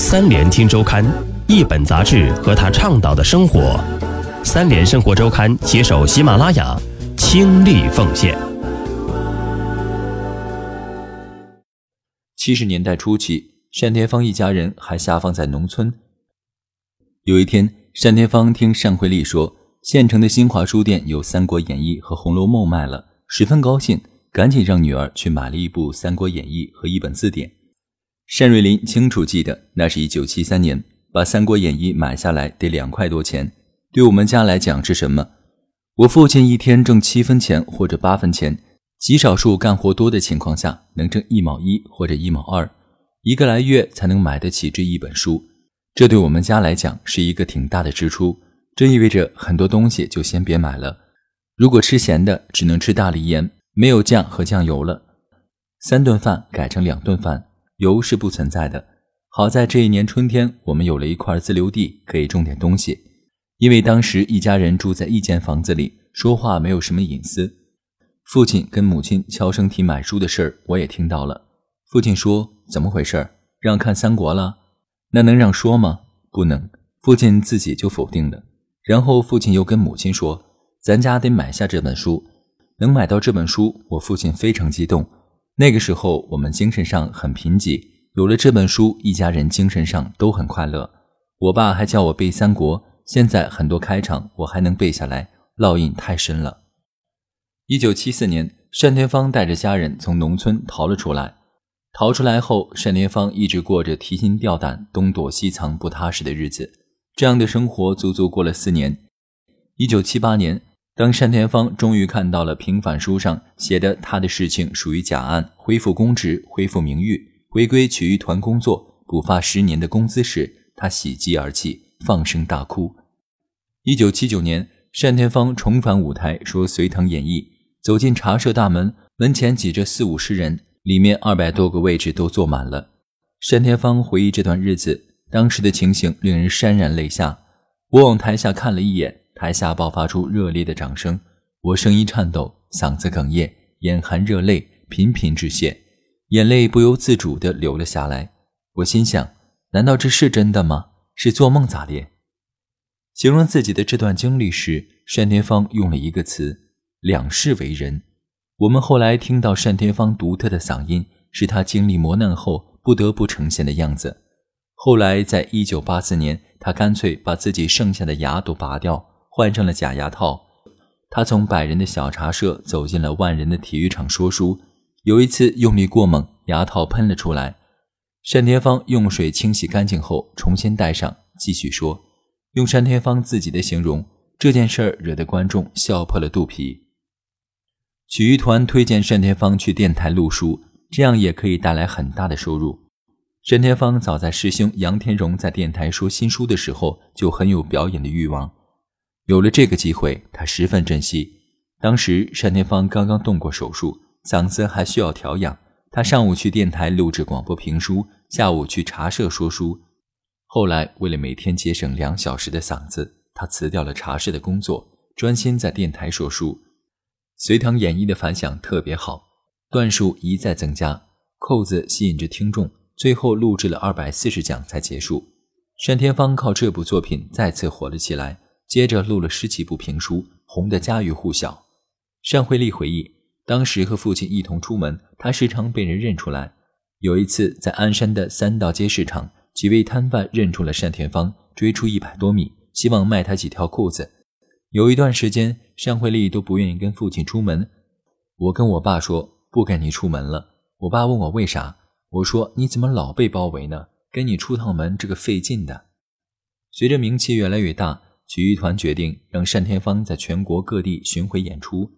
三联听周刊，一本杂志和他倡导的生活。三联生活周刊携手喜马拉雅，倾力奉献。七十年代初期，单田芳一家人还下放在农村。有一天，单田芳听单惠丽说，县城的新华书店有《三国演义》和《红楼梦》卖了，十分高兴，赶紧让女儿去买了一部《三国演义》和一本字典。单瑞林清楚记得，那是一九七三年，把《三国演义》买下来得两块多钱。对我们家来讲是什么？我父亲一天挣七分钱或者八分钱，极少数干活多的情况下能挣一毛一或者一毛二，一个来月才能买得起这一本书。这对我们家来讲是一个挺大的支出，这意味着很多东西就先别买了。如果吃咸的，只能吃大梨盐，没有酱和酱油了。三顿饭改成两顿饭，油是不存在的。好在这一年春天，我们有了一块自留地，可以种点东西。因为当时一家人住在一间房子里，说话没有什么隐私。父亲跟母亲悄声提买书的事儿，我也听到了。父亲说：“怎么回事？让看三国了？”那能让说吗？不能，父亲自己就否定了。然后父亲又跟母亲说：“咱家得买下这本书，能买到这本书，我父亲非常激动。那个时候我们精神上很贫瘠，有了这本书，一家人精神上都很快乐。我爸还叫我背三国，现在很多开场我还能背下来，烙印太深了。”一九七四年，单田芳带着家人从农村逃了出来。逃出来后，单田芳一直过着提心吊胆、东躲西藏、不踏实的日子。这样的生活足足过了四年。一九七八年，当单田芳终于看到了平反书上写的他的事情属于假案，恢复公职、恢复名誉、回归曲艺团工作、补发十年的工资时，他喜极而泣，放声大哭。一九七九年，单田芳重返舞台，说《隋唐演义》，走进茶社大门，门前挤着四五十人。里面二百多个位置都坐满了。单田芳回忆这段日子，当时的情形令人潸然泪下。我往台下看了一眼，台下爆发出热烈的掌声。我声音颤抖，嗓子哽咽，眼含热泪，频频致谢，眼泪不由自主地流了下来。我心想：难道这是真的吗？是做梦咋的？形容自己的这段经历时，单田芳用了一个词：两世为人。我们后来听到单田芳独特的嗓音，是他经历磨难后不得不呈现的样子。后来，在一九八四年，他干脆把自己剩下的牙都拔掉，换上了假牙套。他从百人的小茶社走进了万人的体育场说书。有一次用力过猛，牙套喷了出来。单田芳用水清洗干净后，重新戴上，继续说。用单田芳自己的形容，这件事儿惹得观众笑破了肚皮。曲艺团推荐单田芳去电台录书，这样也可以带来很大的收入。单田芳早在师兄杨天荣在电台说新书的时候，就很有表演的欲望。有了这个机会，他十分珍惜。当时单田芳刚刚动过手术，嗓子还需要调养。他上午去电台录制广播评书，下午去茶社说书。后来为了每天节省两小时的嗓子，他辞掉了茶社的工作，专心在电台说书。《隋唐演义》的反响特别好，段数一再增加，扣子吸引着听众，最后录制了二百四十讲才结束。单田芳靠这部作品再次火了起来，接着录了十几部评书，红得家喻户晓。单惠丽回忆，当时和父亲一同出门，他时常被人认出来。有一次在鞍山的三道街市场，几位摊贩认出了单田芳，追出一百多米，希望卖他几条裤子。有一段时间，单惠丽都不愿意跟父亲出门。我跟我爸说不跟你出门了。我爸问我为啥，我说你怎么老被包围呢？跟你出趟门这个费劲的。随着名气越来越大，曲艺团决定让单田芳在全国各地巡回演出。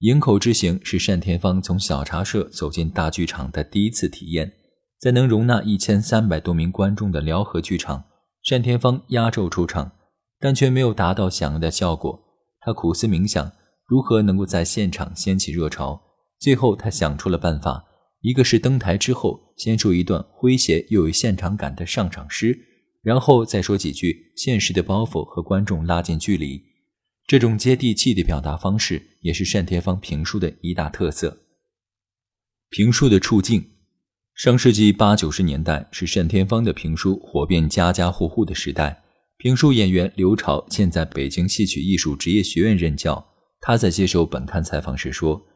营口之行是单田芳从小茶社走进大剧场的第一次体验。在能容纳一千三百多名观众的辽河剧场，单田芳压轴出场。但却没有达到想要的效果。他苦思冥想，如何能够在现场掀起热潮。最后，他想出了办法：一个是登台之后先说一段诙谐又有现场感的上场诗，然后再说几句现实的包袱和观众拉近距离。这种接地气的表达方式，也是单田芳评书的一大特色。评书的处境，上世纪八九十年代是单田芳的评书火遍家家户户的时代。评书演员刘朝现在北京戏曲艺术职业学院任教。他在接受本刊采访时说：“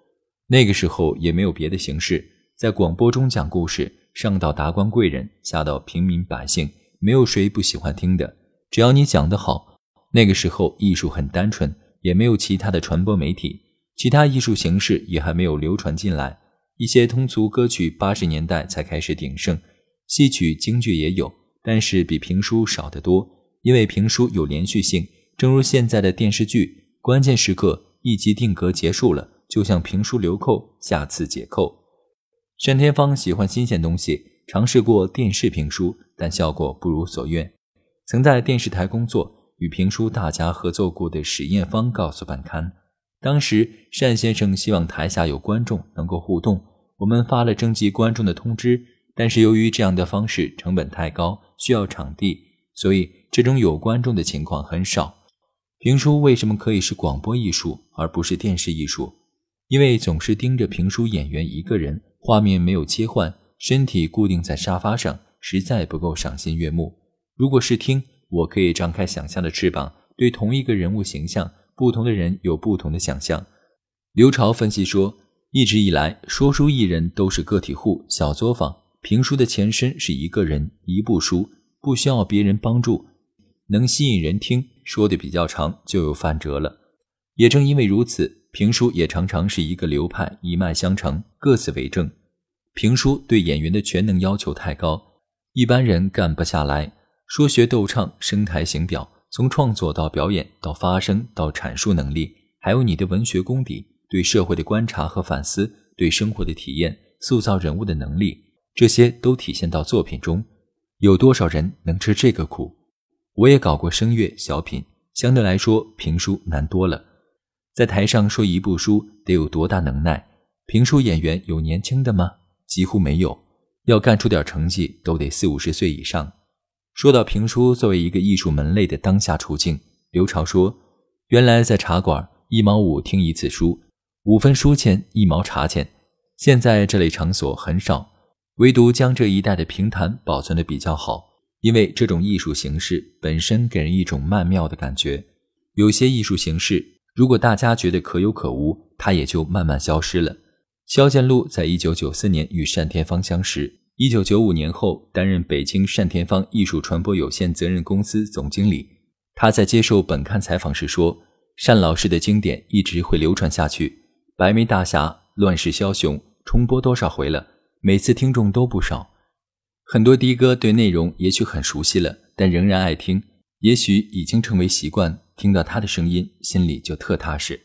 那个时候也没有别的形式，在广播中讲故事，上到达官贵人，下到平民百姓，没有谁不喜欢听的。只要你讲得好。那个时候艺术很单纯，也没有其他的传播媒体，其他艺术形式也还没有流传进来。一些通俗歌曲八十年代才开始鼎盛，戏曲、京剧也有，但是比评书少得多，因为评书有连续性，正如现在的电视剧，关键时刻。”一集定格结束了，就像评书留扣，下次解扣。单田芳喜欢新鲜东西，尝试过电视评书，但效果不如所愿。曾在电视台工作，与评书大家合作过的史艳芳告诉本刊，当时单先生希望台下有观众能够互动，我们发了征集观众的通知，但是由于这样的方式成本太高，需要场地，所以这种有观众的情况很少。评书为什么可以是广播艺术而不是电视艺术？因为总是盯着评书演员一个人，画面没有切换，身体固定在沙发上，实在不够赏心悦目。如果是听，我可以张开想象的翅膀，对同一个人物形象，不同的人有不同的想象。刘朝分析说，一直以来，说书艺人都是个体户、小作坊，评书的前身是一个人一部书，不需要别人帮助，能吸引人听。说的比较长，就有范折了。也正因为如此，评书也常常是一个流派，一脉相承，各自为政。评书对演员的全能要求太高，一般人干不下来。说学逗唱、声台形表，从创作到表演，到发声，到阐述能力，还有你的文学功底，对社会的观察和反思，对生活的体验，塑造人物的能力，这些都体现到作品中。有多少人能吃这个苦？我也搞过声乐小品，相对来说评书难多了。在台上说一部书得有多大能耐？评书演员有年轻的吗？几乎没有。要干出点成绩，都得四五十岁以上。说到评书作为一个艺术门类的当下处境，刘朝说：“原来在茶馆一毛五听一次书，五分书钱一毛茶钱。现在这类场所很少，唯独江浙一带的评弹保存的比较好。”因为这种艺术形式本身给人一种曼妙的感觉，有些艺术形式如果大家觉得可有可无，它也就慢慢消失了。肖建禄在一九九四年与单田芳相识，一九九五年后担任北京单田芳艺术传播有限责任公司总经理。他在接受本刊采访时说：“单老师的经典一直会流传下去，《白眉大侠》《乱世枭雄》重播多少回了，每次听众都不少。”很多的哥对内容也许很熟悉了，但仍然爱听，也许已经成为习惯。听到他的声音，心里就特踏实。